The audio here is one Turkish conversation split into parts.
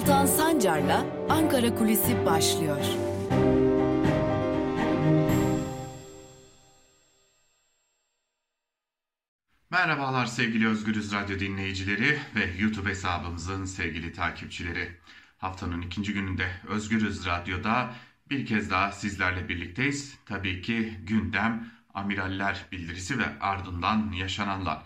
Altan Sancar'la Ankara Kulisi başlıyor. Merhabalar sevgili Özgürüz Radyo dinleyicileri ve YouTube hesabımızın sevgili takipçileri. Haftanın ikinci gününde Özgürüz Radyo'da bir kez daha sizlerle birlikteyiz. Tabii ki gündem amiraller bildirisi ve ardından yaşananlar.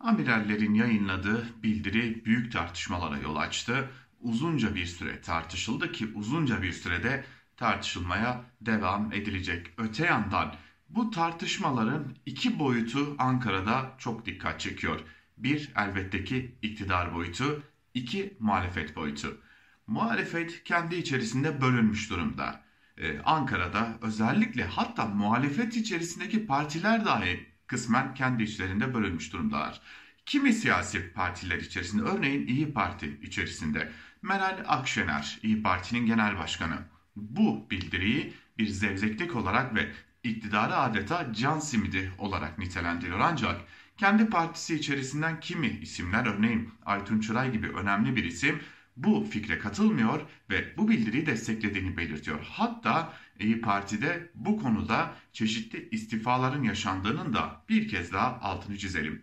Amirallerin yayınladığı bildiri büyük tartışmalara yol açtı. Uzunca bir süre tartışıldı ki uzunca bir sürede tartışılmaya devam edilecek. Öte yandan bu tartışmaların iki boyutu Ankara'da çok dikkat çekiyor. Bir elbette ki iktidar boyutu, iki muhalefet boyutu. Muhalefet kendi içerisinde bölünmüş durumda. Ee, Ankara'da özellikle hatta muhalefet içerisindeki partiler dahi kısmen kendi içlerinde bölünmüş durumdalar. Kimi siyasi partiler içerisinde örneğin İyi Parti içerisinde Meral Akşener İyi Parti'nin genel başkanı bu bildiriyi bir zevzeklik olarak ve iktidarı adeta can simidi olarak nitelendiriyor. Ancak kendi partisi içerisinden kimi isimler örneğin Aytun Çıray gibi önemli bir isim bu fikre katılmıyor ve bu bildiriyi desteklediğini belirtiyor. Hatta İyi Parti'de bu konuda çeşitli istifaların yaşandığının da bir kez daha altını çizelim.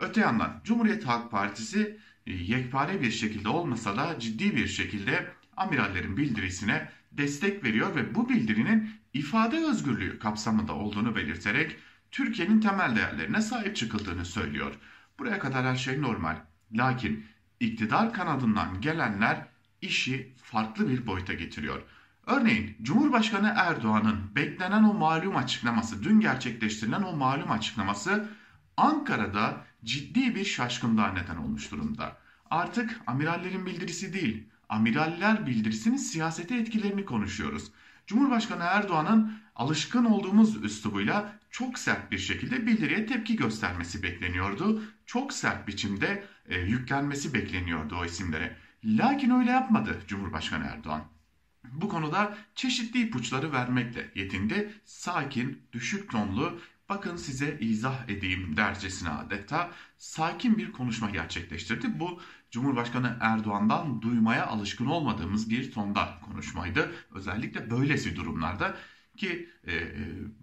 Öte yandan Cumhuriyet Halk Partisi yekpare bir şekilde olmasa da ciddi bir şekilde amirallerin bildirisine destek veriyor ve bu bildirinin ifade özgürlüğü kapsamında olduğunu belirterek Türkiye'nin temel değerlerine sahip çıkıldığını söylüyor. Buraya kadar her şey normal. Lakin iktidar kanadından gelenler işi farklı bir boyuta getiriyor. Örneğin Cumhurbaşkanı Erdoğan'ın beklenen o malum açıklaması, dün gerçekleştirilen o malum açıklaması Ankara'da ciddi bir şaşkınlığa neden olmuş durumda. Artık amirallerin bildirisi değil, amiraller bildirisinin siyasete etkilerini konuşuyoruz. Cumhurbaşkanı Erdoğan'ın alışkın olduğumuz üslubuyla çok sert bir şekilde bildiriye tepki göstermesi bekleniyordu. Çok sert biçimde e, yüklenmesi bekleniyordu o isimlere. Lakin öyle yapmadı Cumhurbaşkanı Erdoğan. Bu konuda çeşitli ipuçları vermekle yetindi. Sakin, düşük tonlu, bakın size izah edeyim dercesine adeta sakin bir konuşma gerçekleştirdi. Bu Cumhurbaşkanı Erdoğan'dan duymaya alışkın olmadığımız bir tonda konuşmaydı. Özellikle böylesi durumlarda ki e, e,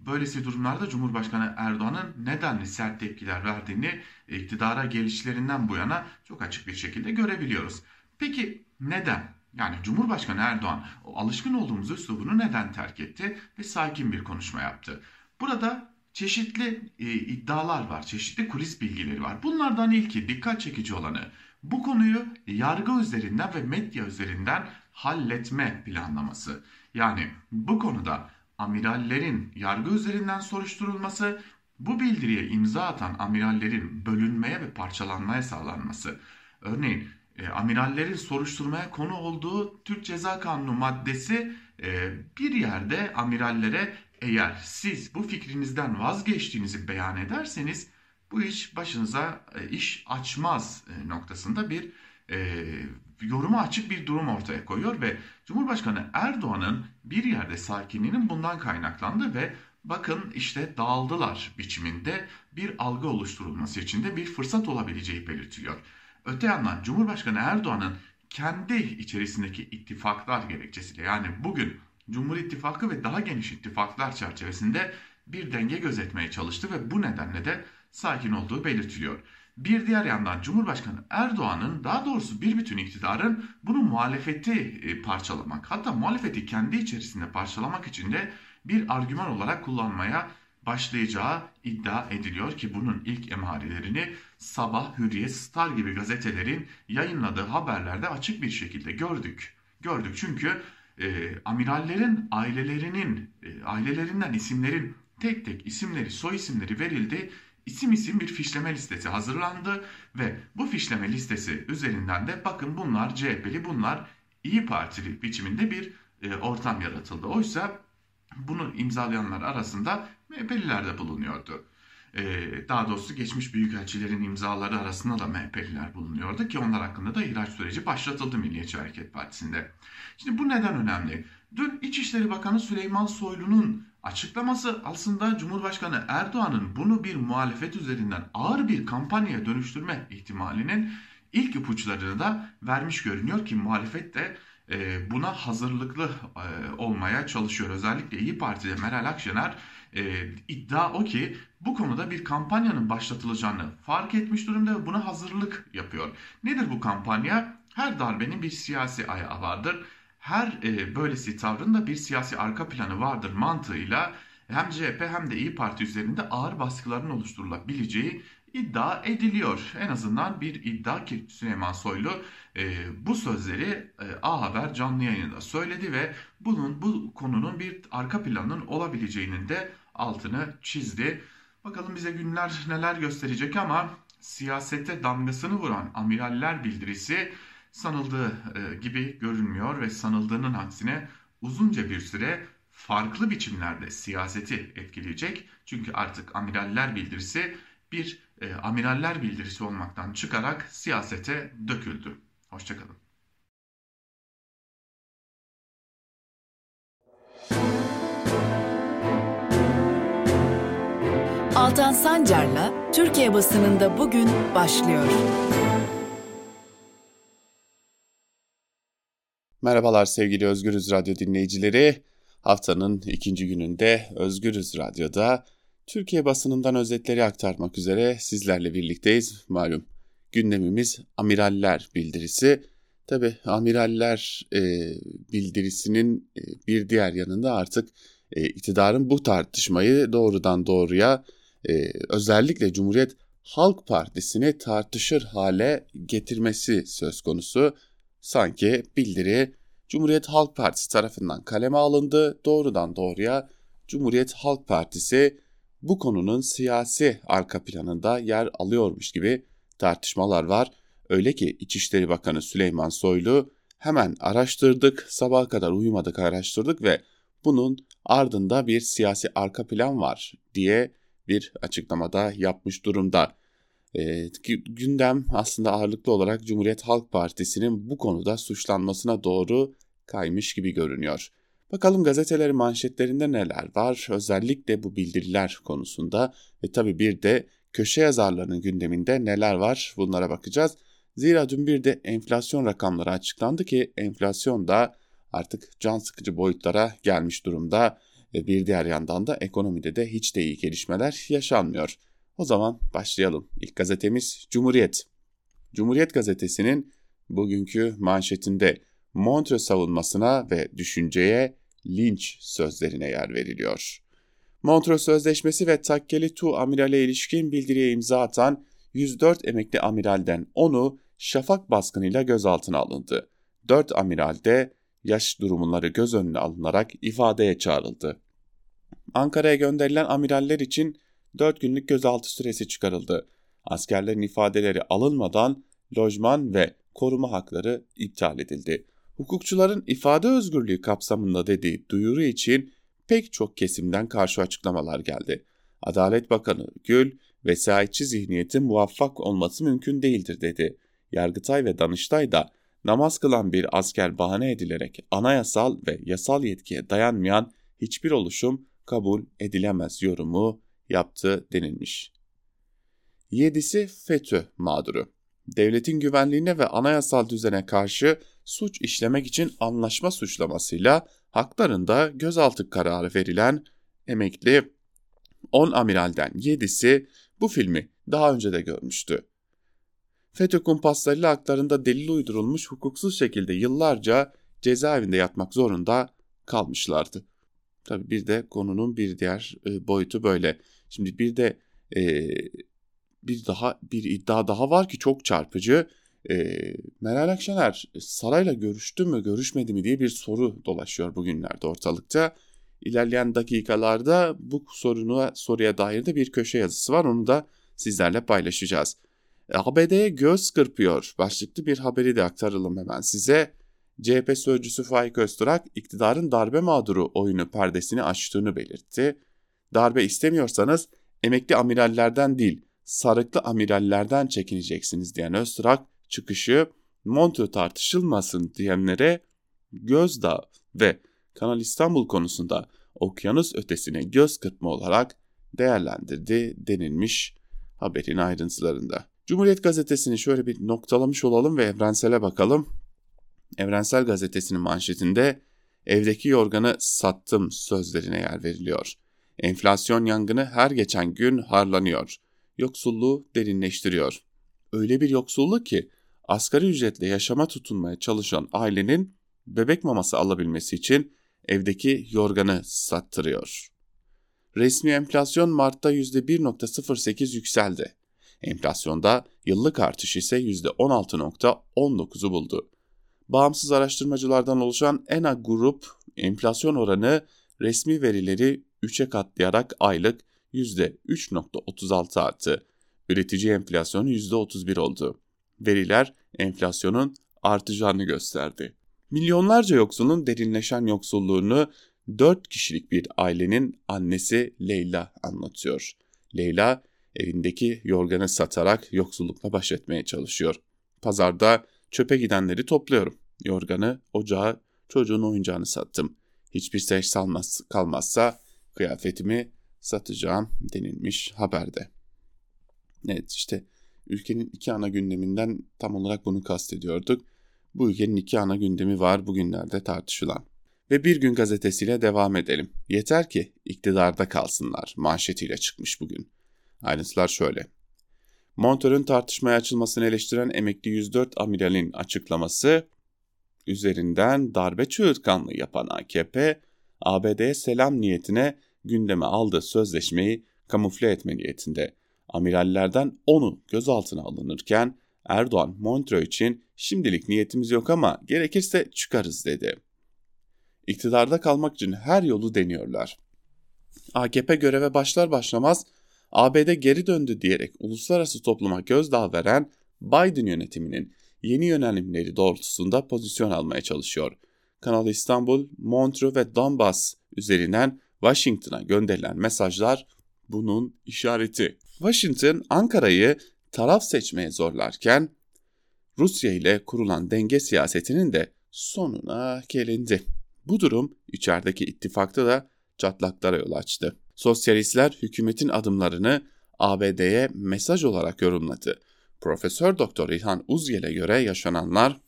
böylesi durumlarda Cumhurbaşkanı Erdoğan'ın nedenli sert tepkiler verdiğini iktidara gelişlerinden bu yana çok açık bir şekilde görebiliyoruz. Peki neden? Yani Cumhurbaşkanı Erdoğan o alışkın olduğumuz üslubunu neden terk etti ve sakin bir konuşma yaptı? Burada çeşitli e, iddialar var, çeşitli kulis bilgileri var. Bunlardan ilki dikkat çekici olanı bu konuyu yargı üzerinden ve medya üzerinden halletme planlaması. Yani bu konuda amirallerin yargı üzerinden soruşturulması, bu bildiriye imza atan amirallerin bölünmeye ve parçalanmaya sağlanması. Örneğin e, amirallerin soruşturmaya konu olduğu Türk Ceza Kanunu maddesi e, bir yerde amirallere eğer siz bu fikrinizden vazgeçtiğinizi beyan ederseniz bu iş başınıza e, iş açmaz e, noktasında bir e, yoruma açık bir durum ortaya koyuyor ve Cumhurbaşkanı Erdoğan'ın bir yerde sakinliğinin bundan kaynaklandı ve bakın işte dağıldılar biçiminde bir algı oluşturulması için de bir fırsat olabileceği belirtiliyor. Öte yandan Cumhurbaşkanı Erdoğan'ın kendi içerisindeki ittifaklar gerekçesiyle yani bugün Cumhur İttifakı ve daha geniş ittifaklar çerçevesinde bir denge gözetmeye çalıştı ve bu nedenle de sakin olduğu belirtiliyor. Bir diğer yandan Cumhurbaşkanı Erdoğan'ın daha doğrusu bir bütün iktidarın bunu muhalefeti e, parçalamak hatta muhalefeti kendi içerisinde parçalamak için de bir argüman olarak kullanmaya başlayacağı iddia ediliyor ki bunun ilk emarelerini Sabah, Hürriyet, Star gibi gazetelerin yayınladığı haberlerde açık bir şekilde gördük. Gördük çünkü e, amirallerin ailelerinin e, ailelerinden isimlerin tek tek isimleri, soy isimleri verildi. İsim isim bir fişleme listesi hazırlandı ve bu fişleme listesi üzerinden de bakın bunlar CHP'li, bunlar İyi Partili biçiminde bir e, ortam yaratıldı. Oysa bunu imzalayanlar arasında MHP'liler de bulunuyordu. Ee, daha doğrusu geçmiş büyükelçilerin imzaları arasında da MHP'liler bulunuyordu ki onlar hakkında da ihraç süreci başlatıldı Milliyetçi Hareket Partisi'nde. Şimdi bu neden önemli? Dün İçişleri Bakanı Süleyman Soylu'nun açıklaması aslında Cumhurbaşkanı Erdoğan'ın bunu bir muhalefet üzerinden ağır bir kampanyaya dönüştürme ihtimalinin ilk ipuçlarını da vermiş görünüyor ki muhalefet de buna hazırlıklı e, olmaya çalışıyor. Özellikle İyi Parti'de Meral Akşener e, iddia o ki bu konuda bir kampanyanın başlatılacağını fark etmiş durumda ve buna hazırlık yapıyor. Nedir bu kampanya? Her darbenin bir siyasi ayağı vardır. Her e, böylesi tavrın da bir siyasi arka planı vardır mantığıyla hem CHP hem de İyi Parti üzerinde ağır baskıların oluşturulabileceği iddia ediliyor. En azından bir iddia ki Süleyman Soylu e, bu sözleri e, A Haber canlı yayında söyledi ve bunun bu konunun bir arka planının olabileceğinin de altını çizdi. Bakalım bize günler neler gösterecek ama siyasette damgasını vuran amiraller bildirisi sanıldığı e, gibi görünmüyor ve sanıldığının aksine uzunca bir süre farklı biçimlerde siyaseti etkileyecek. Çünkü artık amiraller bildirisi bir e, amiraller bildirisi olmaktan çıkarak siyasete döküldü. Hoşçakalın. Altan Sancar'la Türkiye basınında bugün başlıyor. Merhabalar sevgili Özgürüz Radyo dinleyicileri. Haftanın ikinci gününde Özgürüz Radyo'da Türkiye basınından özetleri aktarmak üzere sizlerle birlikteyiz. Malum gündemimiz amiraller bildirisi. Tabi amiraller e, bildirisinin e, bir diğer yanında artık e, iktidarın bu tartışmayı doğrudan doğruya e, özellikle Cumhuriyet Halk Partisi'ni tartışır hale getirmesi söz konusu. Sanki bildiri Cumhuriyet Halk Partisi tarafından kaleme alındı. Doğrudan doğruya Cumhuriyet Halk Partisi bu konunun siyasi arka planında yer alıyormuş gibi tartışmalar var. Öyle ki İçişleri Bakanı Süleyman Soylu hemen araştırdık, sabaha kadar uyumadık araştırdık ve bunun ardında bir siyasi arka plan var diye bir açıklamada yapmış durumda. E, gündem aslında ağırlıklı olarak Cumhuriyet Halk Partisi'nin bu konuda suçlanmasına doğru kaymış gibi görünüyor. Bakalım gazetelerin manşetlerinde neler var özellikle bu bildiriler konusunda ve tabi bir de köşe yazarlarının gündeminde neler var bunlara bakacağız. Zira dün bir de enflasyon rakamları açıklandı ki enflasyon da artık can sıkıcı boyutlara gelmiş durumda ve bir diğer yandan da ekonomide de hiç de iyi gelişmeler yaşanmıyor. O zaman başlayalım. İlk gazetemiz Cumhuriyet. Cumhuriyet gazetesinin bugünkü manşetinde Montreux savunmasına ve düşünceye linç sözlerine yer veriliyor. Montreux Sözleşmesi ve Takkeli Tu amirale ilişkin bildiriye imza atan 104 emekli amiralden 10'u şafak baskınıyla gözaltına alındı. 4 amiral de yaş durumları göz önüne alınarak ifadeye çağrıldı. Ankara'ya gönderilen amiraller için 4 günlük gözaltı süresi çıkarıldı. Askerlerin ifadeleri alınmadan lojman ve koruma hakları iptal edildi. Hukukçuların ifade özgürlüğü kapsamında dediği duyuru için pek çok kesimden karşı açıklamalar geldi. Adalet Bakanı Gül, vesayetçi zihniyetin muvaffak olması mümkün değildir dedi. Yargıtay ve Danıştay da namaz kılan bir asker bahane edilerek anayasal ve yasal yetkiye dayanmayan hiçbir oluşum kabul edilemez yorumu yaptı denilmiş. Yedisi FETÖ mağduru. Devletin güvenliğine ve anayasal düzene karşı suç işlemek için anlaşma suçlamasıyla haklarında gözaltı kararı verilen emekli 10 amiralden 7'si bu filmi daha önce de görmüştü. FETÖ kumpaslarıyla haklarında delil uydurulmuş hukuksuz şekilde yıllarca cezaevinde yatmak zorunda kalmışlardı. Tabii bir de konunun bir diğer e, boyutu böyle. Şimdi bir de e, bir daha bir iddia daha var ki çok çarpıcı. E, Meral Akşener sarayla görüştü mü görüşmedi mi diye bir soru dolaşıyor bugünlerde ortalıkta. İlerleyen dakikalarda bu sorunu soruya dair de bir köşe yazısı var onu da sizlerle paylaşacağız. E, ABD'ye göz kırpıyor başlıklı bir haberi de aktaralım hemen size. CHP sözcüsü Faik Öztürk iktidarın darbe mağduru oyunu perdesini açtığını belirtti. Darbe istemiyorsanız emekli amirallerden değil sarıklı amirallerden çekineceksiniz diyen Öztürk çıkışı Montreux tartışılmasın diyenlere Gözdağı ve Kanal İstanbul konusunda okyanus ötesine göz kırpma olarak değerlendirdi denilmiş haberin ayrıntılarında. Cumhuriyet Gazetesi'ni şöyle bir noktalamış olalım ve Evrensel'e bakalım. Evrensel Gazetesi'nin manşetinde evdeki yorganı sattım sözlerine yer veriliyor. Enflasyon yangını her geçen gün harlanıyor. Yoksulluğu derinleştiriyor. Öyle bir yoksulluk ki asgari ücretle yaşama tutunmaya çalışan ailenin bebek maması alabilmesi için evdeki yorganı sattırıyor. Resmi enflasyon Mart'ta %1.08 yükseldi. Enflasyonda yıllık artış ise %16.19'u buldu. Bağımsız araştırmacılardan oluşan ENA Grup enflasyon oranı resmi verileri 3'e katlayarak aylık %3.36 arttı. Üretici enflasyonu %31 oldu. Veriler enflasyonun artacağını gösterdi. Milyonlarca yoksulun derinleşen yoksulluğunu 4 kişilik bir ailenin annesi Leyla anlatıyor. Leyla evindeki yorganı satarak yoksullukla baş etmeye çalışıyor. Pazarda çöpe gidenleri topluyorum. Yorganı, ocağı, çocuğun oyuncağını sattım. Hiçbir şey salmaz, kalmazsa kıyafetimi satacağım denilmiş haberde. Evet işte ülkenin iki ana gündeminden tam olarak bunu kastediyorduk. Bu ülkenin iki ana gündemi var bugünlerde tartışılan. Ve bir gün gazetesiyle devam edelim. Yeter ki iktidarda kalsınlar manşetiyle çıkmış bugün. Ayrıntılar şöyle. Montör'ün tartışmaya açılmasını eleştiren emekli 104 amiralin açıklaması üzerinden darbe çığırtkanlığı yapan AKP, ABD'ye selam niyetine gündeme aldığı sözleşmeyi kamufle etme niyetinde. Amirallerden onu gözaltına alınırken Erdoğan Montreux için şimdilik niyetimiz yok ama gerekirse çıkarız dedi. İktidarda kalmak için her yolu deniyorlar. AKP göreve başlar başlamaz ABD geri döndü diyerek uluslararası topluma gözdağı veren Biden yönetiminin yeni yönelimleri doğrultusunda pozisyon almaya çalışıyor. Kanal İstanbul, Montreux ve Donbass üzerinden Washington'a gönderilen mesajlar bunun işareti. Washington Ankara'yı taraf seçmeye zorlarken Rusya ile kurulan denge siyasetinin de sonuna gelindi. Bu durum içerideki ittifakta da çatlaklara yol açtı. Sosyalistler hükümetin adımlarını ABD'ye mesaj olarak yorumladı. Profesör Doktor İlhan Uzgel'e göre yaşananlar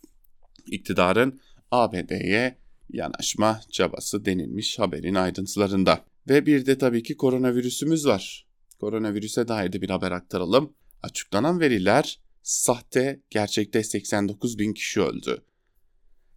iktidarın ABD'ye yanaşma çabası denilmiş haberin ayrıntılarında. Ve bir de tabii ki koronavirüsümüz var. Koronavirüse dair de bir haber aktaralım. Açıklanan veriler sahte, gerçekte 89 bin kişi öldü.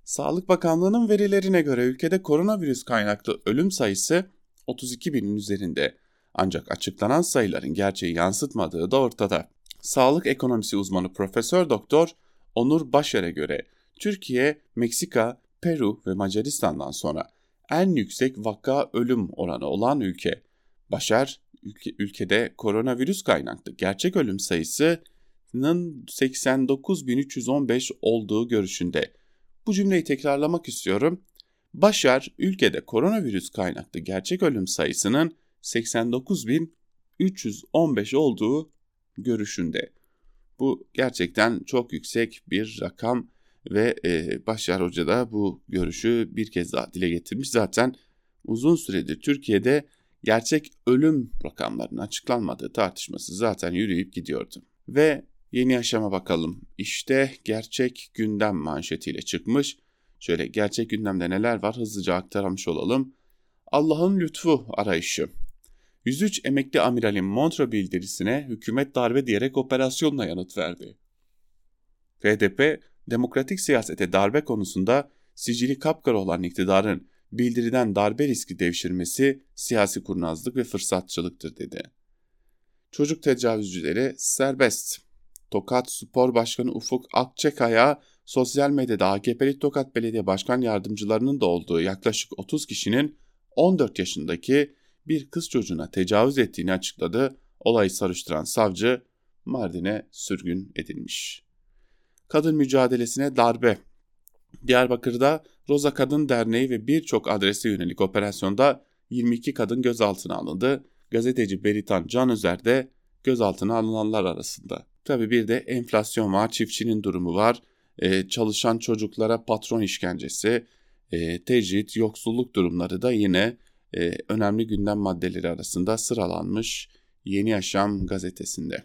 Sağlık Bakanlığı'nın verilerine göre ülkede koronavirüs kaynaklı ölüm sayısı 32 binin üzerinde. Ancak açıklanan sayıların gerçeği yansıtmadığı da ortada. Sağlık ekonomisi uzmanı Profesör Doktor Onur Başar'a göre Türkiye, Meksika, Peru ve Macaristan'dan sonra en yüksek vaka ölüm oranı olan ülke. Başar, ülke, ülkede koronavirüs kaynaklı gerçek ölüm sayısının 89.315 olduğu görüşünde. Bu cümleyi tekrarlamak istiyorum. Başar, ülkede koronavirüs kaynaklı gerçek ölüm sayısının 89.315 olduğu görüşünde. Bu gerçekten çok yüksek bir rakam ve e, Başar Hoca da bu görüşü bir kez daha dile getirmiş. Zaten uzun süredir Türkiye'de gerçek ölüm rakamlarının açıklanmadığı tartışması zaten yürüyüp gidiyordu. Ve yeni yaşama bakalım. İşte gerçek gündem manşetiyle çıkmış. Şöyle gerçek gündemde neler var hızlıca aktarmış olalım. Allah'ın lütfu arayışı. 103 emekli amiralin Montre bildirisine hükümet darbe diyerek operasyonla yanıt verdi. FDP, demokratik siyasete darbe konusunda sicili kapkara olan iktidarın bildiriden darbe riski devşirmesi siyasi kurnazlık ve fırsatçılıktır dedi. Çocuk tecavüzcüleri serbest. Tokat Spor Başkanı Ufuk Akçakaya sosyal medyada AKP'li Tokat Belediye Başkan Yardımcılarının da olduğu yaklaşık 30 kişinin 14 yaşındaki bir kız çocuğuna tecavüz ettiğini açıkladı. Olayı sarıştıran savcı Mardin'e sürgün edilmiş. Kadın mücadelesine darbe. Diyarbakır'da Roza Kadın Derneği ve birçok adrese yönelik operasyonda 22 kadın gözaltına alındı. Gazeteci Beritan Canözer de gözaltına alınanlar arasında. Tabi bir de enflasyon var, çiftçinin durumu var, ee, çalışan çocuklara patron işkencesi, e, tecrit, yoksulluk durumları da yine e, önemli gündem maddeleri arasında sıralanmış Yeni Yaşam gazetesinde.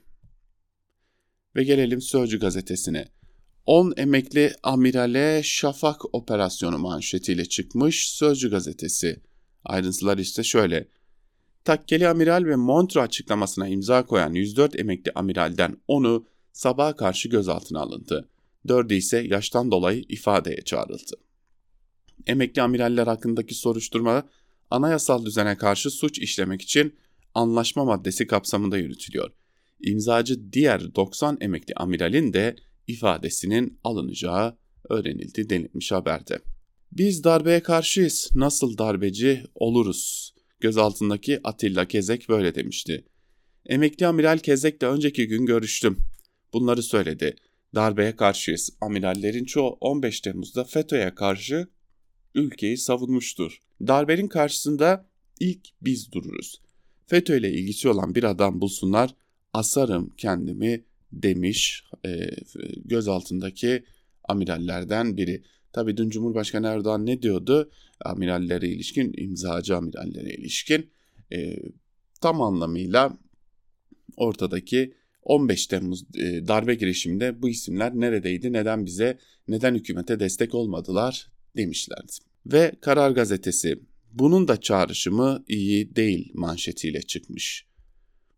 Ve gelelim Sözcü gazetesine. 10 emekli amirale şafak operasyonu manşetiyle çıkmış Sözcü gazetesi. Ayrıntılar işte şöyle. Takkeli amiral ve Montre açıklamasına imza koyan 104 emekli amiralden 10'u sabaha karşı gözaltına alındı. 4'ü ise yaştan dolayı ifadeye çağrıldı. Emekli amiraller hakkındaki soruşturma anayasal düzene karşı suç işlemek için anlaşma maddesi kapsamında yürütülüyor. İmzacı diğer 90 emekli amiralin de ifadesinin alınacağı öğrenildi denilmiş haberde. Biz darbeye karşıyız. Nasıl darbeci oluruz? Gözaltındaki Atilla Kezek böyle demişti. Emekli amiral Kezek'le önceki gün görüştüm. Bunları söyledi. Darbeye karşıyız. Amirallerin çoğu 15 Temmuz'da FETÖ'ye karşı ülkeyi savunmuştur. Darbenin karşısında ilk biz dururuz. FETÖ ile ilgisi olan bir adam bulsunlar, asarım kendimi demiş e, gözaltındaki amirallerden biri. Tabi dün Cumhurbaşkanı Erdoğan ne diyordu? Amirallere ilişkin, imzacı amirallere ilişkin e, tam anlamıyla ortadaki 15 Temmuz e, darbe girişiminde bu isimler neredeydi, neden bize, neden hükümete destek olmadılar demişlerdi. Ve Karar Gazetesi bunun da çağrışımı iyi değil manşetiyle çıkmış.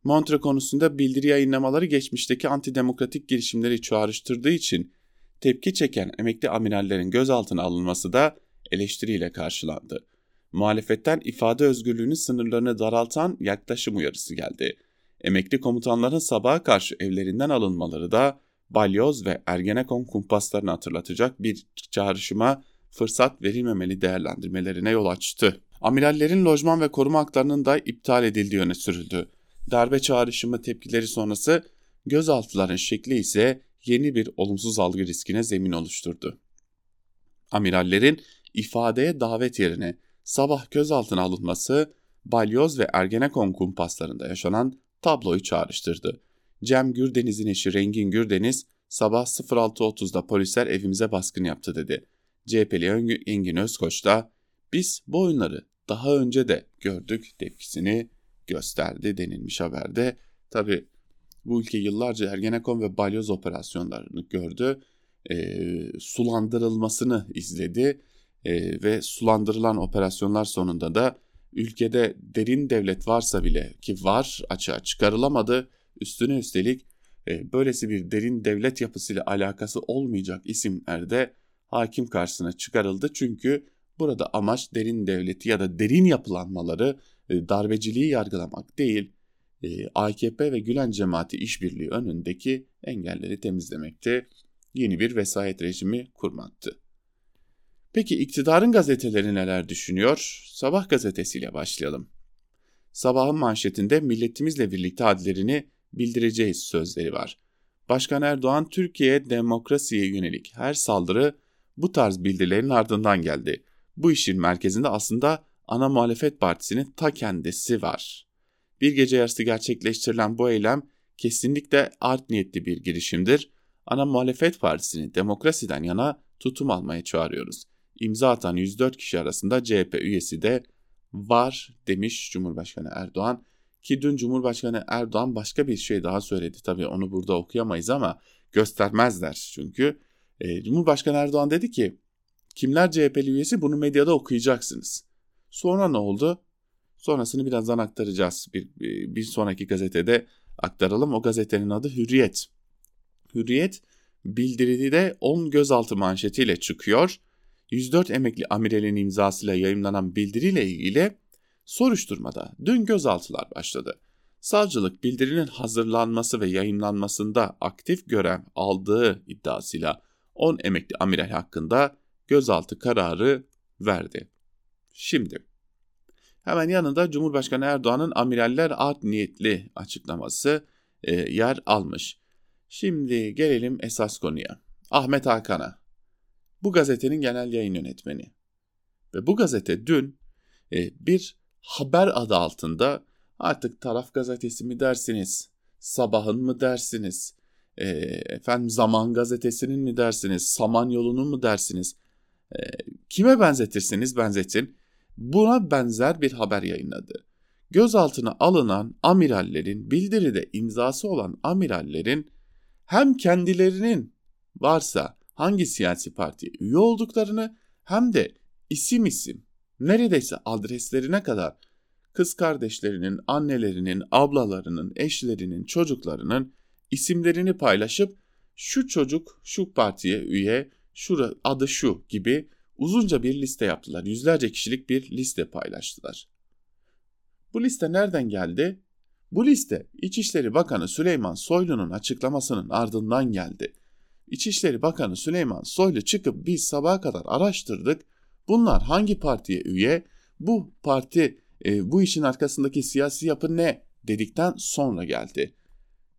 Montre konusunda bildiri yayınlamaları geçmişteki antidemokratik girişimleri çağrıştırdığı için tepki çeken emekli amirallerin gözaltına alınması da eleştiriyle karşılandı. Muhalefetten ifade özgürlüğünün sınırlarını daraltan yaklaşım uyarısı geldi. Emekli komutanların sabaha karşı evlerinden alınmaları da balyoz ve ergenekon kumpaslarını hatırlatacak bir çağrışıma fırsat verilmemeli değerlendirmelerine yol açtı. Amirallerin lojman ve koruma haklarının da iptal edildiği öne sürüldü. Darbe çağrışımı tepkileri sonrası gözaltıların şekli ise yeni bir olumsuz algı riskine zemin oluşturdu. Amirallerin ifadeye davet yerine sabah gözaltına alınması Balyoz ve Ergenekon kumpaslarında yaşanan tabloyu çağrıştırdı. Cem Gürdeniz'in eşi Rengin Gürdeniz sabah 06.30'da polisler evimize baskın yaptı dedi. CHP'li Engin Özkoç da biz bu oyunları daha önce de gördük tepkisini gösterdi denilmiş haberde. Tabi bu ülke yıllarca Ergenekon ve Balyoz operasyonlarını gördü. E, sulandırılmasını izledi e, ve sulandırılan operasyonlar sonunda da ülkede derin devlet varsa bile ki var açığa çıkarılamadı. Üstüne üstelik e, böylesi bir derin devlet yapısıyla alakası olmayacak isimlerde hakim karşısına çıkarıldı. Çünkü burada amaç derin devleti ya da derin yapılanmaları darbeciliği yargılamak değil, e, AKP ve Gülen cemaati işbirliği önündeki engelleri temizlemekte, yeni bir vesayet rejimi kurmaktı. Peki iktidarın gazeteleri neler düşünüyor? Sabah gazetesiyle başlayalım. Sabahın manşetinde milletimizle birlikte adlerini bildireceğiz sözleri var. Başkan Erdoğan Türkiye demokrasiye yönelik her saldırı bu tarz bildirilerin ardından geldi. Bu işin merkezinde aslında ana muhalefet partisinin ta kendisi var. Bir gece yarısı gerçekleştirilen bu eylem kesinlikle art niyetli bir girişimdir. Ana muhalefet partisini demokrasiden yana tutum almaya çağırıyoruz. İmza atan 104 kişi arasında CHP üyesi de var demiş Cumhurbaşkanı Erdoğan. Ki dün Cumhurbaşkanı Erdoğan başka bir şey daha söyledi. Tabii onu burada okuyamayız ama göstermezler çünkü. E, Cumhurbaşkanı Erdoğan dedi ki kimler CHP'li üyesi bunu medyada okuyacaksınız. Sonra ne oldu? Sonrasını birazdan aktaracağız. Bir, bir sonraki gazetede aktaralım. O gazetenin adı Hürriyet. Hürriyet bildiridi de 10 gözaltı manşetiyle çıkıyor. 104 emekli amiralin imzasıyla yayımlanan bildiriyle ilgili soruşturmada dün gözaltılar başladı. Savcılık bildirinin hazırlanması ve yayınlanmasında aktif görev aldığı iddiasıyla 10 emekli amiral hakkında gözaltı kararı verdi. Şimdi hemen yanında Cumhurbaşkanı Erdoğan'ın amiraller art niyetli açıklaması e, yer almış. Şimdi gelelim esas konuya. Ahmet Hakan'a. Bu gazetenin genel yayın yönetmeni. Ve bu gazete dün e, bir haber adı altında artık taraf gazetesi mi dersiniz, sabahın mı dersiniz, e, efendim Zaman Gazetesi'nin mi dersiniz, Samanyolu'nun mu dersiniz? E, kime benzetirseniz benzetin buna benzer bir haber yayınladı. Gözaltına alınan amirallerin bildiride imzası olan amirallerin hem kendilerinin varsa hangi siyasi partiye üye olduklarını hem de isim isim neredeyse adreslerine kadar kız kardeşlerinin, annelerinin, ablalarının, eşlerinin, çocuklarının isimlerini paylaşıp şu çocuk şu partiye üye, şu adı şu gibi uzunca bir liste yaptılar. Yüzlerce kişilik bir liste paylaştılar. Bu liste nereden geldi? Bu liste İçişleri Bakanı Süleyman Soylu'nun açıklamasının ardından geldi. İçişleri Bakanı Süleyman Soylu çıkıp biz sabaha kadar araştırdık. Bunlar hangi partiye üye? Bu parti e, bu işin arkasındaki siyasi yapı ne dedikten sonra geldi.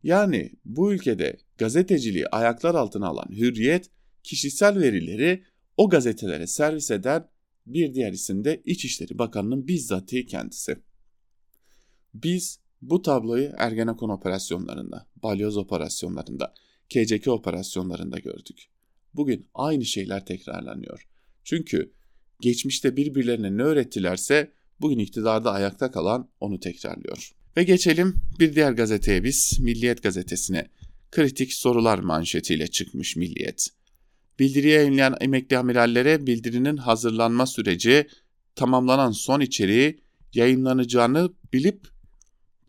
Yani bu ülkede gazeteciliği ayaklar altına alan Hürriyet kişisel verileri o gazetelere servis eden bir diğer isim de İçişleri Bakanı'nın bizzatihi kendisi. Biz bu tabloyu Ergenekon operasyonlarında, balyoz operasyonlarında, KCK operasyonlarında gördük. Bugün aynı şeyler tekrarlanıyor. Çünkü geçmişte birbirlerine ne öğrettilerse bugün iktidarda ayakta kalan onu tekrarlıyor. Ve geçelim bir diğer gazeteye biz Milliyet gazetesine. Kritik sorular manşetiyle çıkmış Milliyet. Bildiriye yayınlayan emekli amirallere bildirinin hazırlanma süreci tamamlanan son içeriği yayınlanacağını bilip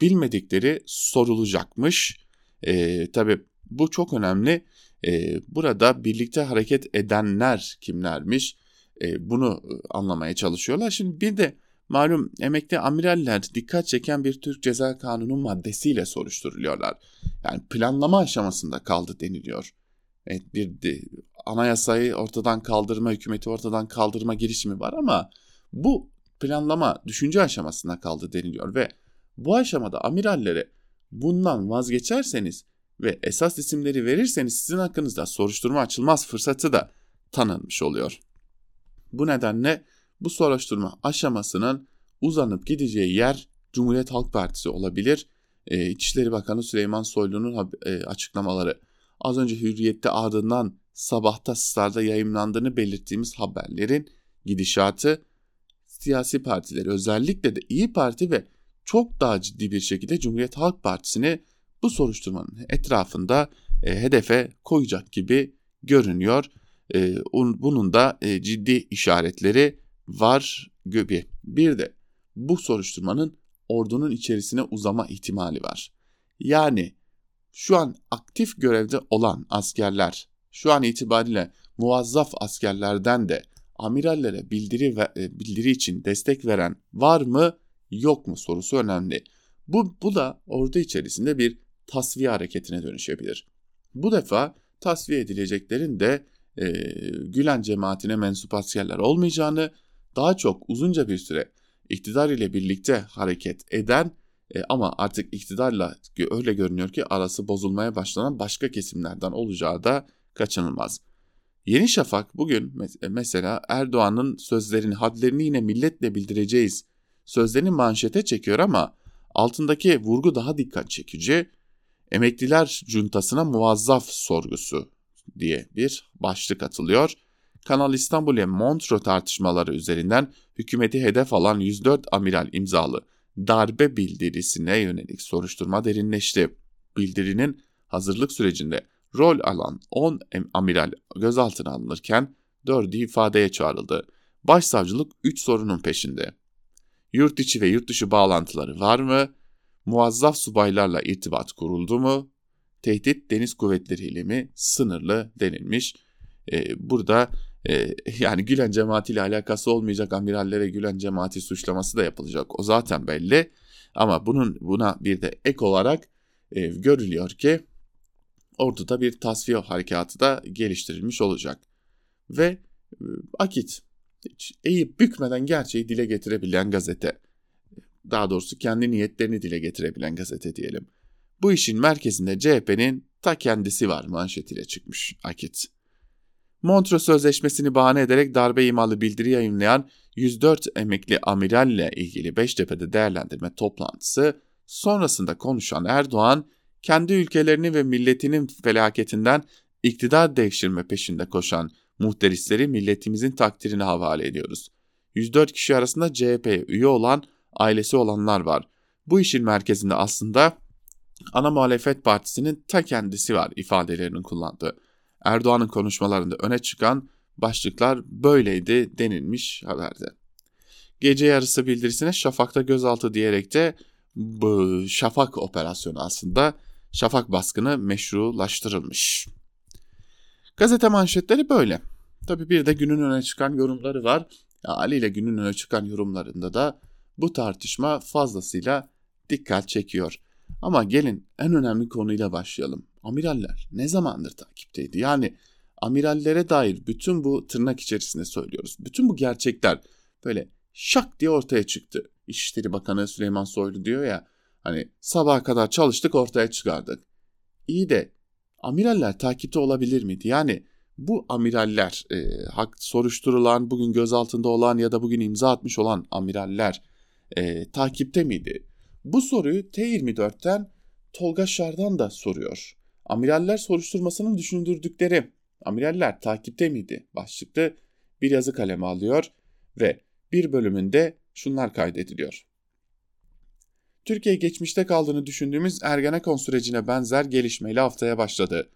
bilmedikleri sorulacakmış. E, tabii bu çok önemli. E, burada birlikte hareket edenler kimlermiş? E, bunu anlamaya çalışıyorlar. Şimdi bir de malum emekli amiraller dikkat çeken bir Türk Ceza Kanunu maddesiyle soruşturuluyorlar. Yani planlama aşamasında kaldı deniliyor. Evet, bir de, anayasayı ortadan kaldırma, hükümeti ortadan kaldırma girişimi var ama bu planlama düşünce aşamasında kaldı deniliyor ve bu aşamada amirallere bundan vazgeçerseniz ve esas isimleri verirseniz sizin hakkınızda soruşturma açılmaz fırsatı da tanınmış oluyor. Bu nedenle bu soruşturma aşamasının uzanıp gideceği yer Cumhuriyet Halk Partisi olabilir. Ee, İçişleri Bakanı Süleyman Soylu'nun e, açıklamaları az önce Hürriyet'te ardından sabahta Star'da yayınlandığını belirttiğimiz haberlerin gidişatı siyasi partileri özellikle de İyi Parti ve çok daha ciddi bir şekilde Cumhuriyet Halk Partisi'ni bu soruşturmanın etrafında e, hedefe koyacak gibi görünüyor. E, bunun da e, ciddi işaretleri var gibi. Bir de bu soruşturmanın ordunun içerisine uzama ihtimali var. Yani şu an aktif görevde olan askerler, şu an itibariyle muvazzaf askerlerden de amirallere bildiri ve, e, bildiri için destek veren var mı yok mu sorusu önemli. Bu, bu da ordu içerisinde bir tasfiye hareketine dönüşebilir. Bu defa tasfiye edileceklerin de e, Gülen cemaatine mensup askerler olmayacağını, daha çok uzunca bir süre iktidar ile birlikte hareket eden e, ama artık iktidarla öyle görünüyor ki arası bozulmaya başlanan başka kesimlerden olacağı da kaçınılmaz. Yeni Şafak bugün mesela Erdoğan'ın sözlerini, hadlerini yine milletle bildireceğiz sözlerini manşete çekiyor ama altındaki vurgu daha dikkat çekici. Emekliler cuntasına muvazzaf sorgusu diye bir başlık atılıyor. Kanal İstanbul ile Montreux tartışmaları üzerinden hükümeti hedef alan 104 amiral imzalı darbe bildirisine yönelik soruşturma derinleşti. Bildirinin hazırlık sürecinde rol alan 10 amiral gözaltına alınırken 4'ü ifadeye çağrıldı. Başsavcılık 3 sorunun peşinde. Yurt içi ve yurt dışı bağlantıları var mı? Muazzaf subaylarla irtibat kuruldu mu? Tehdit deniz kuvvetleriyle mi sınırlı denilmiş. Ee, burada e, yani Gülen cemaatiyle alakası olmayacak amirallere Gülen cemaati suçlaması da yapılacak. O zaten belli. Ama bunun buna bir de ek olarak e, görülüyor ki orduda bir tasfiye harekatı da geliştirilmiş olacak. Ve e, Akit hiç eğip bükmeden gerçeği dile getirebilen gazete. Daha doğrusu kendi niyetlerini dile getirebilen gazete diyelim. Bu işin merkezinde CHP'nin ta kendisi var manşetiyle çıkmış Akit. Montreux Sözleşmesi'ni bahane ederek darbe imalı bildiri yayınlayan 104 emekli amiralle ilgili Beştepe'de değerlendirme toplantısı sonrasında konuşan Erdoğan, kendi ülkelerini ve milletinin felaketinden iktidar değiştirme peşinde koşan muhterisleri milletimizin takdirine havale ediyoruz. 104 kişi arasında CHP'ye üye olan, ailesi olanlar var. Bu işin merkezinde aslında ana muhalefet partisinin ta kendisi var ifadelerini kullandı. Erdoğan'ın konuşmalarında öne çıkan başlıklar böyleydi denilmiş haberde. Gece yarısı bildirisine Şafak'ta gözaltı diyerek de bu Şafak operasyonu aslında Şafak baskını meşrulaştırılmış. Gazete manşetleri böyle. Tabi bir de günün öne çıkan yorumları var. Ali ile günün öne çıkan yorumlarında da bu tartışma fazlasıyla dikkat çekiyor. Ama gelin en önemli konuyla başlayalım. Amiraller ne zamandır takipteydi? Yani amirallere dair bütün bu tırnak içerisinde söylüyoruz. Bütün bu gerçekler böyle şak diye ortaya çıktı. İçişleri Bakanı Süleyman Soylu diyor ya hani sabaha kadar çalıştık ortaya çıkardık. İyi de amiraller takipte olabilir miydi? Yani bu amiraller e, hak soruşturulan, bugün gözaltında olan ya da bugün imza atmış olan amiraller e, takipte miydi? Bu soruyu T24'ten Tolga Şardan da soruyor. Amiraller soruşturmasının düşündürdükleri amiraller takipte miydi? Başlıklı bir yazı kaleme alıyor ve bir bölümünde şunlar kaydediliyor. Türkiye geçmişte kaldığını düşündüğümüz Ergenekon sürecine benzer gelişmeyle haftaya başladı.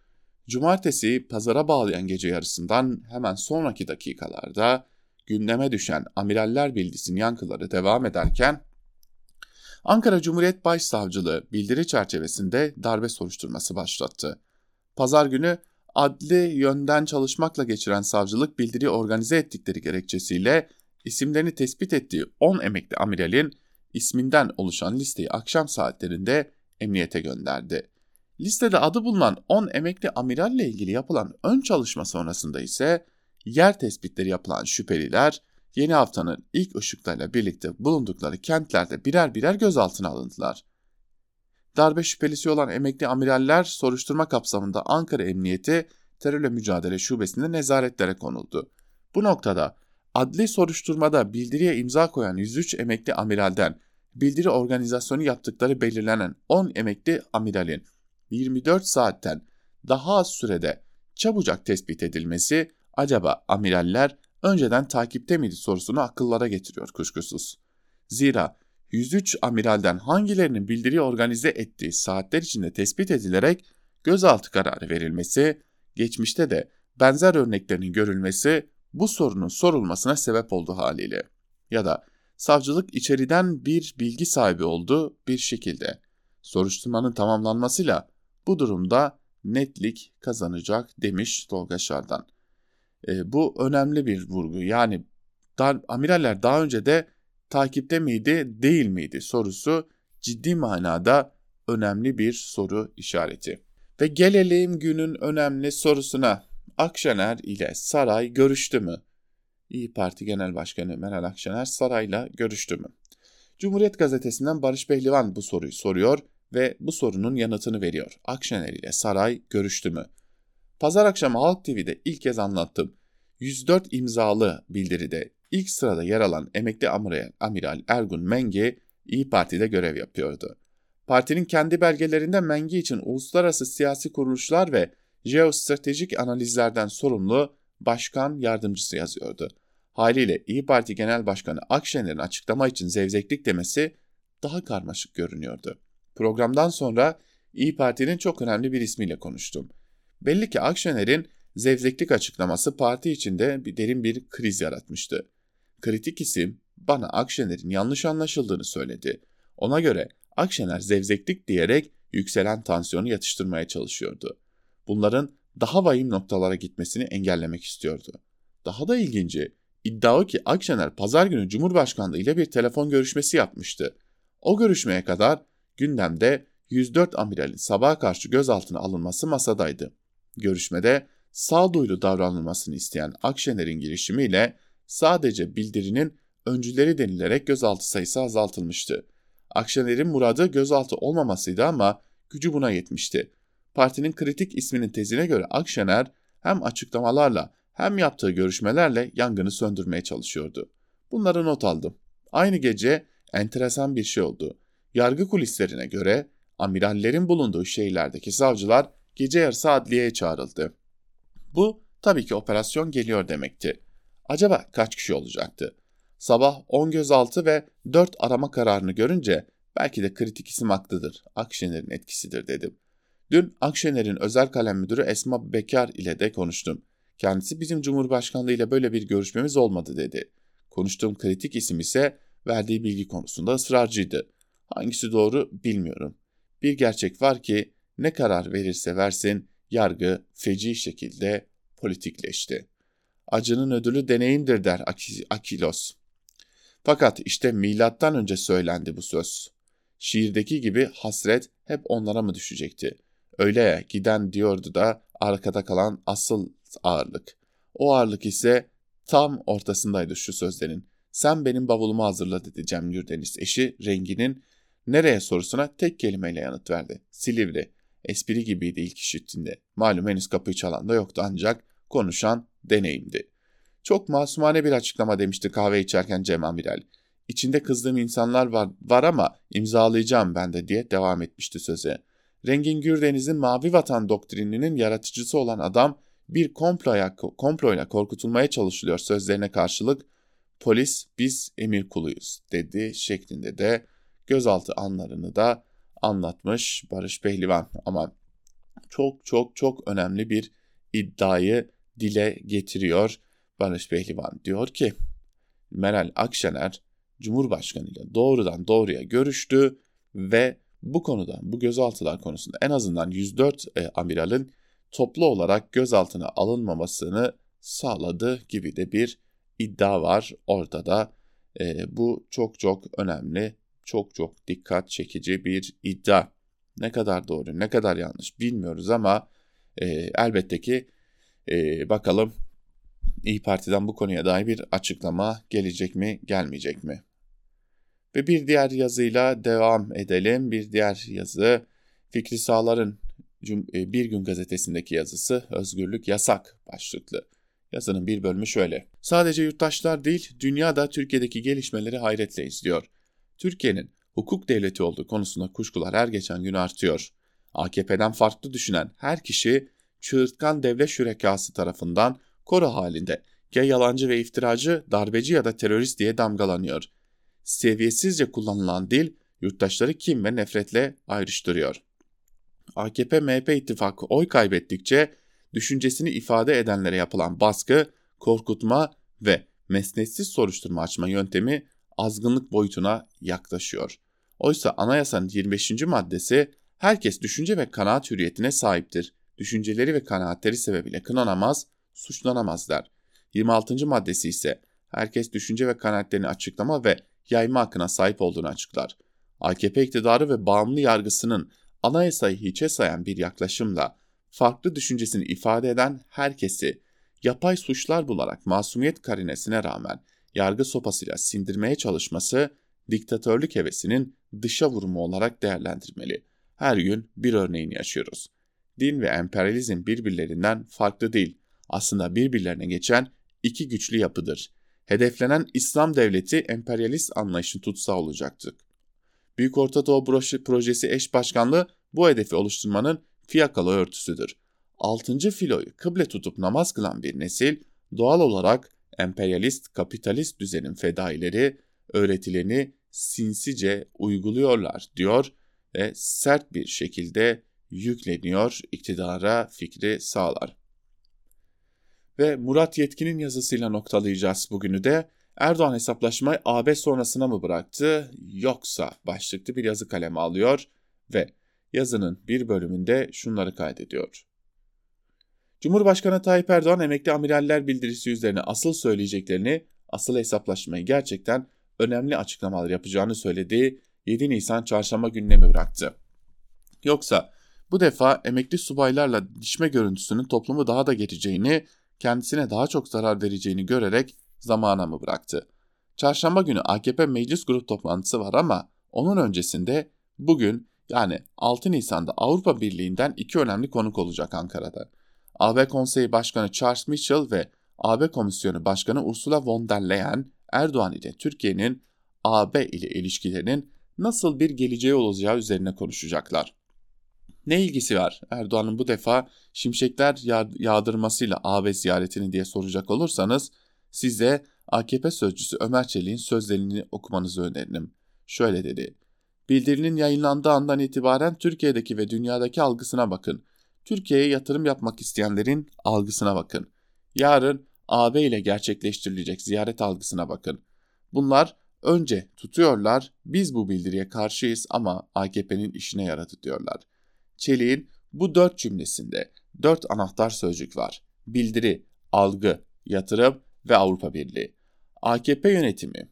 Cumartesi pazara bağlayan gece yarısından hemen sonraki dakikalarda gündeme düşen amiraller bilgisinin yankıları devam ederken Ankara Cumhuriyet Başsavcılığı bildiri çerçevesinde darbe soruşturması başlattı. Pazar günü adli yönden çalışmakla geçiren savcılık bildiri organize ettikleri gerekçesiyle isimlerini tespit ettiği 10 emekli amiralin isminden oluşan listeyi akşam saatlerinde emniyete gönderdi. Listede adı bulunan 10 emekli amiralle ilgili yapılan ön çalışma sonrasında ise yer tespitleri yapılan şüpheliler yeni haftanın ilk ışıklarıyla birlikte bulundukları kentlerde birer birer gözaltına alındılar. Darbe şüphelisi olan emekli amiraller soruşturma kapsamında Ankara Emniyeti Terörle Mücadele Şubesi'nde nezaretlere konuldu. Bu noktada adli soruşturmada bildiriye imza koyan 103 emekli amiralden bildiri organizasyonu yaptıkları belirlenen 10 emekli amiralin 24 saatten daha az sürede çabucak tespit edilmesi acaba amiraller önceden takipte miydi sorusunu akıllara getiriyor kuşkusuz. Zira 103 amiralden hangilerinin bildiri organize ettiği saatler içinde tespit edilerek gözaltı kararı verilmesi, geçmişte de benzer örneklerinin görülmesi bu sorunun sorulmasına sebep oldu haliyle. Ya da savcılık içeriden bir bilgi sahibi oldu bir şekilde. Soruşturmanın tamamlanmasıyla bu durumda netlik kazanacak demiş Tolga Şardan. E, bu önemli bir vurgu. Yani dar, amiraller daha önce de takipte miydi değil miydi sorusu ciddi manada önemli bir soru işareti. Ve gelelim günün önemli sorusuna. Akşener ile Saray görüştü mü? İyi Parti Genel Başkanı Meral Akşener sarayla görüştü mü? Cumhuriyet Gazetesi'nden Barış Behlivan bu soruyu soruyor ve bu sorunun yanıtını veriyor. Akşener ile saray görüştü mü? Pazar akşamı Halk TV'de ilk kez anlattım. 104 imzalı bildiride ilk sırada yer alan emekli amiral Ergun Menge İyi Parti'de görev yapıyordu. Partinin kendi belgelerinde Menge için uluslararası siyasi kuruluşlar ve jeostratejik analizlerden sorumlu başkan yardımcısı yazıyordu. Haliyle İyi Parti Genel Başkanı Akşener'in açıklama için zevzeklik demesi daha karmaşık görünüyordu. Programdan sonra İyi Parti'nin çok önemli bir ismiyle konuştum. Belli ki Akşener'in zevzeklik açıklaması parti içinde bir derin bir kriz yaratmıştı. Kritik isim bana Akşener'in yanlış anlaşıldığını söyledi. Ona göre Akşener zevzeklik diyerek yükselen tansiyonu yatıştırmaya çalışıyordu. Bunların daha vahim noktalara gitmesini engellemek istiyordu. Daha da ilginci, iddia o ki Akşener pazar günü Cumhurbaşkanlığı ile bir telefon görüşmesi yapmıştı. O görüşmeye kadar gündemde 104 amiralin sabaha karşı gözaltına alınması masadaydı. Görüşmede sağduyulu davranılmasını isteyen Akşener'in girişimiyle sadece bildirinin öncüleri denilerek gözaltı sayısı azaltılmıştı. Akşener'in muradı gözaltı olmamasıydı ama gücü buna yetmişti. Partinin kritik isminin tezine göre Akşener hem açıklamalarla hem yaptığı görüşmelerle yangını söndürmeye çalışıyordu. Bunları not aldım. Aynı gece enteresan bir şey oldu. Yargı kulislerine göre amirallerin bulunduğu şehirlerdeki savcılar gece yarısı adliyeye çağrıldı. Bu tabii ki operasyon geliyor demekti. Acaba kaç kişi olacaktı? Sabah 10 gözaltı ve 4 arama kararını görünce Belki de kritik isim haklıdır. Akşener'in etkisidir dedim. Dün Akşener'in özel kalem müdürü Esma Bekar ile de konuştum. Kendisi bizim Cumhurbaşkanlığı ile böyle bir görüşmemiz olmadı dedi. Konuştuğum kritik isim ise verdiği bilgi konusunda ısrarcıydı. Hangisi doğru bilmiyorum. Bir gerçek var ki ne karar verirse versin yargı feci şekilde politikleşti. Acının ödülü deneyimdir der Akilos. Fakat işte milattan önce söylendi bu söz. Şiirdeki gibi hasret hep onlara mı düşecekti? Öyle ya giden diyordu da arkada kalan asıl ağırlık. O ağırlık ise tam ortasındaydı şu sözlerin. Sen benim bavulumu hazırla dedi Cem Gürdeniz eşi renginin nereye sorusuna tek kelimeyle yanıt verdi. Silivri. Espri gibiydi ilk işittiğinde. Malum henüz kapıyı çalan da yoktu ancak konuşan deneyimdi. Çok masumane bir açıklama demişti kahve içerken Cem Amiral. İçinde kızdığım insanlar var, var ama imzalayacağım ben de diye devam etmişti söze. Rengin Gürdeniz'in Mavi Vatan doktrininin yaratıcısı olan adam bir komploya, komployla korkutulmaya çalışılıyor sözlerine karşılık polis biz emir kuluyuz dedi şeklinde de gözaltı anlarını da anlatmış Barış Pehlivan ama çok çok çok önemli bir iddiayı dile getiriyor Barış Pehlivan. Diyor ki Meral Akşener Cumhurbaşkanı ile doğrudan doğruya görüştü ve bu konuda bu gözaltılar konusunda en azından 104 e, amiralin toplu olarak gözaltına alınmamasını sağladı gibi de bir iddia var ortada. E, bu çok çok önemli, çok çok dikkat çekici bir iddia. Ne kadar doğru, ne kadar yanlış bilmiyoruz ama e, elbette ki e, bakalım İyi Parti'den bu konuya dair bir açıklama gelecek mi, gelmeyecek mi? Ve bir diğer yazıyla devam edelim. Bir diğer yazı Fikri Sağlar'ın e, Bir Gün gazetesindeki yazısı Özgürlük Yasak başlıklı. Yazının bir bölümü şöyle. Sadece yurttaşlar değil, dünya da Türkiye'deki gelişmeleri hayretle izliyor. Türkiye'nin hukuk devleti olduğu konusunda kuşkular her geçen gün artıyor. AKP'den farklı düşünen her kişi çığırtkan devlet şürekası tarafından koro halinde ya yalancı ve iftiracı, darbeci ya da terörist diye damgalanıyor. Seviyesizce kullanılan dil yurttaşları kim ve nefretle ayrıştırıyor. AKP-MHP ittifakı oy kaybettikçe düşüncesini ifade edenlere yapılan baskı, korkutma ve mesnetsiz soruşturma açma yöntemi azgınlık boyutuna yaklaşıyor. Oysa anayasanın 25. maddesi herkes düşünce ve kanaat hürriyetine sahiptir. Düşünceleri ve kanaatleri sebebiyle kınanamaz, suçlanamaz der. 26. maddesi ise herkes düşünce ve kanaatlerini açıklama ve yayma hakkına sahip olduğunu açıklar. AKP iktidarı ve bağımlı yargısının anayasayı hiçe sayan bir yaklaşımla farklı düşüncesini ifade eden herkesi yapay suçlar bularak masumiyet karinesine rağmen yargı sopasıyla sindirmeye çalışması diktatörlük hevesinin dışa vurumu olarak değerlendirmeli. Her gün bir örneğini yaşıyoruz. Din ve emperyalizm birbirlerinden farklı değil, aslında birbirlerine geçen iki güçlü yapıdır. Hedeflenen İslam devleti emperyalist anlayışın tutsağı olacaktı. Büyük Orta Doğu Projesi eş başkanlığı bu hedefi oluşturmanın fiyakalı örtüsüdür. Altıncı filoyu kıble tutup namaz kılan bir nesil doğal olarak emperyalist kapitalist düzenin fedaileri öğretilerini sinsice uyguluyorlar diyor ve sert bir şekilde yükleniyor iktidara fikri sağlar. Ve Murat Yetkin'in yazısıyla noktalayacağız bugünü de. Erdoğan hesaplaşmayı AB sonrasına mı bıraktı yoksa başlıklı bir yazı kalemi alıyor ve yazının bir bölümünde şunları kaydediyor. Cumhurbaşkanı Tayyip Erdoğan emekli amiraller bildirisi üzerine asıl söyleyeceklerini, asıl hesaplaşmayı gerçekten önemli açıklamalar yapacağını söylediği 7 Nisan çarşamba gününe mi bıraktı? Yoksa bu defa emekli subaylarla dişme görüntüsünün toplumu daha da geçeceğini, kendisine daha çok zarar vereceğini görerek zamana mı bıraktı? Çarşamba günü AKP meclis grup toplantısı var ama onun öncesinde bugün yani 6 Nisan'da Avrupa Birliği'nden iki önemli konuk olacak Ankara'da. AB Konseyi Başkanı Charles Michel ve AB Komisyonu Başkanı Ursula von der Leyen Erdoğan ile Türkiye'nin AB ile ilişkilerinin nasıl bir geleceği olacağı üzerine konuşacaklar. Ne ilgisi var Erdoğan'ın bu defa şimşekler yağdırmasıyla AB ziyaretini diye soracak olursanız size AKP sözcüsü Ömer Çelik'in sözlerini okumanızı öneririm. Şöyle dedi. Bildirinin yayınlandığı andan itibaren Türkiye'deki ve dünyadaki algısına bakın. Türkiye'ye yatırım yapmak isteyenlerin algısına bakın. Yarın AB ile gerçekleştirilecek ziyaret algısına bakın. Bunlar önce tutuyorlar, biz bu bildiriye karşıyız ama AKP'nin işine yaradı diyorlar. Çelik'in bu dört cümlesinde dört anahtar sözcük var. Bildiri, algı, yatırım ve Avrupa Birliği. AKP yönetimi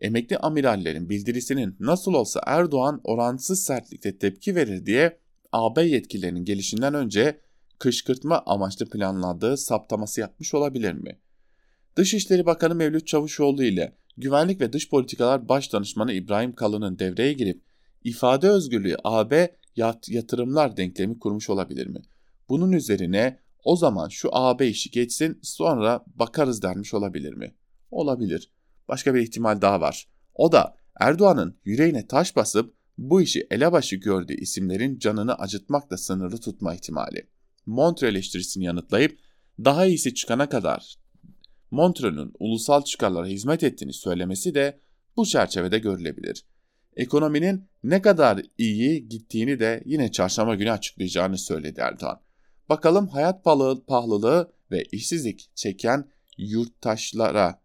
emekli amirallerin bildirisinin nasıl olsa Erdoğan oransız sertlikte tepki verir diye AB yetkililerinin gelişinden önce kışkırtma amaçlı planladığı saptaması yapmış olabilir mi? Dışişleri Bakanı Mevlüt Çavuşoğlu ile Güvenlik ve Dış Politikalar Baş Danışmanı İbrahim Kalın'ın devreye girip ifade özgürlüğü AB yat yatırımlar denklemi kurmuş olabilir mi? Bunun üzerine o zaman şu AB işi geçsin sonra bakarız dermiş olabilir mi? Olabilir. Başka bir ihtimal daha var. O da Erdoğan'ın yüreğine taş basıp bu işi elebaşı gördüğü isimlerin canını acıtmakla sınırlı tutma ihtimali. Montre eleştirisini yanıtlayıp daha iyisi çıkana kadar Montre'nin ulusal çıkarlara hizmet ettiğini söylemesi de bu çerçevede görülebilir. Ekonominin ne kadar iyi gittiğini de yine çarşamba günü açıklayacağını söyledi Erdoğan. Bakalım hayat pahalılığı ve işsizlik çeken yurttaşlara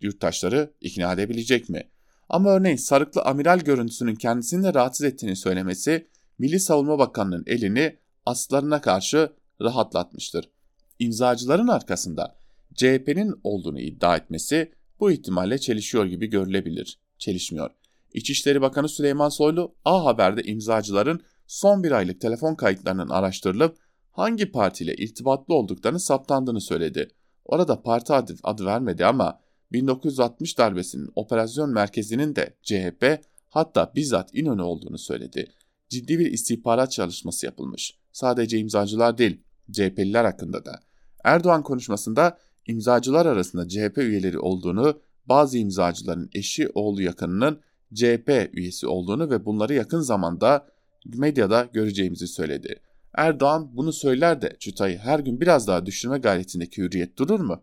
yurttaşları ikna edebilecek mi? Ama örneğin sarıklı amiral görüntüsünün kendisini de rahatsız ettiğini söylemesi Milli Savunma Bakanı'nın elini aslarına karşı rahatlatmıştır. İmzacıların arkasında CHP'nin olduğunu iddia etmesi bu ihtimalle çelişiyor gibi görülebilir. Çelişmiyor. İçişleri Bakanı Süleyman Soylu A Haber'de imzacıların son bir aylık telefon kayıtlarının araştırılıp hangi partiyle irtibatlı olduklarını saptandığını söyledi. Orada parti adı, adı vermedi ama 1960 darbesinin operasyon merkezinin de CHP hatta bizzat İnönü olduğunu söyledi. Ciddi bir istihbarat çalışması yapılmış. Sadece imzacılar değil, CHP'liler hakkında da. Erdoğan konuşmasında imzacılar arasında CHP üyeleri olduğunu, bazı imzacıların eşi oğlu yakınının CHP üyesi olduğunu ve bunları yakın zamanda medyada göreceğimizi söyledi. Erdoğan bunu söyler de çıtayı her gün biraz daha düşürme gayretindeki hürriyet durur mu?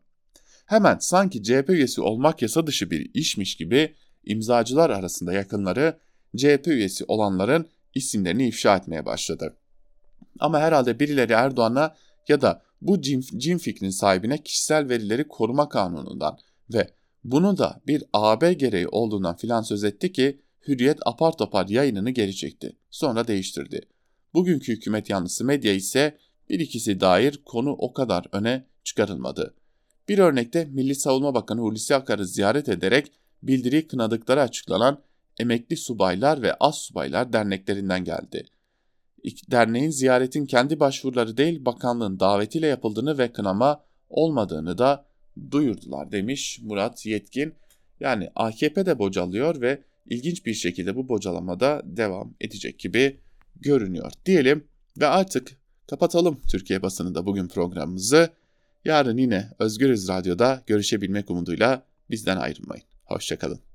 Hemen sanki CHP üyesi olmak yasa dışı bir işmiş gibi imzacılar arasında yakınları CHP üyesi olanların isimlerini ifşa etmeye başladı. Ama herhalde birileri Erdoğan'a ya da bu cin, cin fikrin sahibine kişisel verileri koruma kanunundan ve bunu da bir AB gereği olduğundan filan söz etti ki Hürriyet apar topar yayınını geri çekti. Sonra değiştirdi. Bugünkü hükümet yanlısı medya ise bir ikisi dair konu o kadar öne çıkarılmadı. Bir örnekte Milli Savunma Bakanı Hulusi Akar'ı ziyaret ederek bildiri kınadıkları açıklanan Emekli Subaylar ve As Subaylar derneklerinden geldi. Derneğin ziyaretin kendi başvuruları değil bakanlığın davetiyle yapıldığını ve kınama olmadığını da duyurdular demiş Murat Yetkin. Yani AKP de bocalıyor ve ilginç bir şekilde bu bocalamada devam edecek gibi görünüyor diyelim ve artık kapatalım Türkiye basınında bugün programımızı. Yarın yine Özgürüz Radyo'da görüşebilmek umuduyla bizden ayrılmayın. Hoşçakalın.